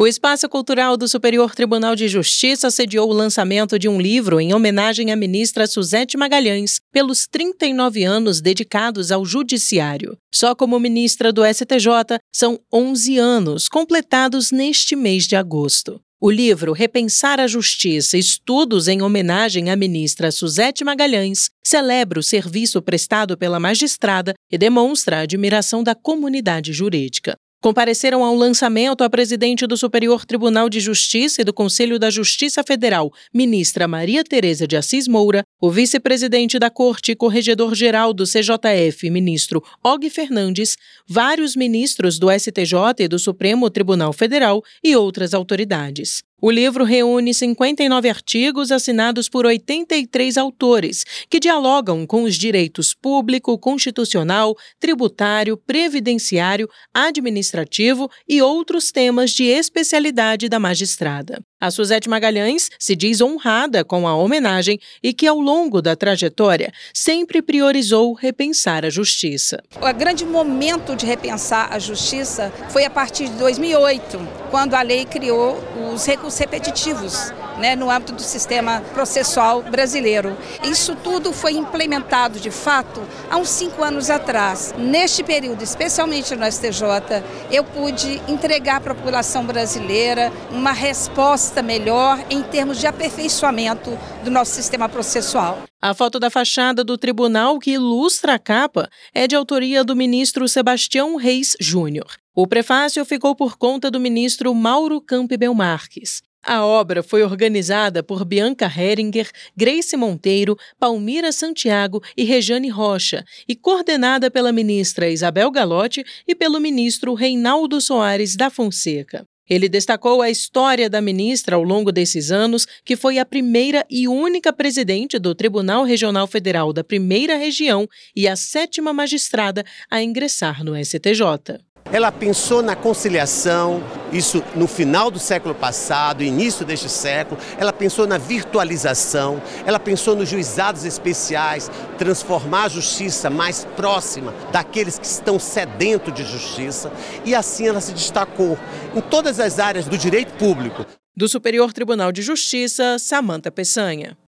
O Espaço Cultural do Superior Tribunal de Justiça sediou o lançamento de um livro em homenagem à ministra Suzete Magalhães pelos 39 anos dedicados ao Judiciário. Só como ministra do STJ, são 11 anos completados neste mês de agosto. O livro Repensar a Justiça Estudos em homenagem à ministra Suzete Magalhães celebra o serviço prestado pela magistrada e demonstra a admiração da comunidade jurídica. Compareceram ao lançamento a presidente do Superior Tribunal de Justiça e do Conselho da Justiça Federal, ministra Maria Tereza de Assis Moura, o vice-presidente da Corte e corregedor-geral do CJF, ministro Og Fernandes, vários ministros do STJ e do Supremo Tribunal Federal e outras autoridades. O livro reúne 59 artigos assinados por 83 autores, que dialogam com os direitos público, constitucional, tributário, previdenciário, administrativo e outros temas de especialidade da magistrada. A Suzete Magalhães se diz honrada com a homenagem e que, ao longo da trajetória, sempre priorizou repensar a justiça. O grande momento de repensar a justiça foi a partir de 2008, quando a lei criou os recursos repetitivos né, no âmbito do sistema processual brasileiro. Isso tudo foi implementado de fato há uns cinco anos atrás. Neste período, especialmente no STJ, eu pude entregar para a população brasileira uma resposta melhor em termos de aperfeiçoamento do nosso sistema processual. A foto da fachada do tribunal que ilustra a capa é de autoria do ministro Sebastião Reis Júnior. O prefácio ficou por conta do ministro Mauro Campbell Marques. A obra foi organizada por Bianca Heringer, Grace Monteiro, Palmira Santiago e Rejane Rocha e coordenada pela ministra Isabel Galotti e pelo ministro Reinaldo Soares da Fonseca. Ele destacou a história da ministra ao longo desses anos, que foi a primeira e única presidente do Tribunal Regional Federal da Primeira Região e a sétima magistrada a ingressar no STJ. Ela pensou na conciliação, isso no final do século passado, início deste século. Ela pensou na virtualização, ela pensou nos juizados especiais, transformar a justiça mais próxima daqueles que estão sedentos de justiça. E assim ela se destacou em todas as áreas do direito público. Do Superior Tribunal de Justiça, Samanta Peçanha.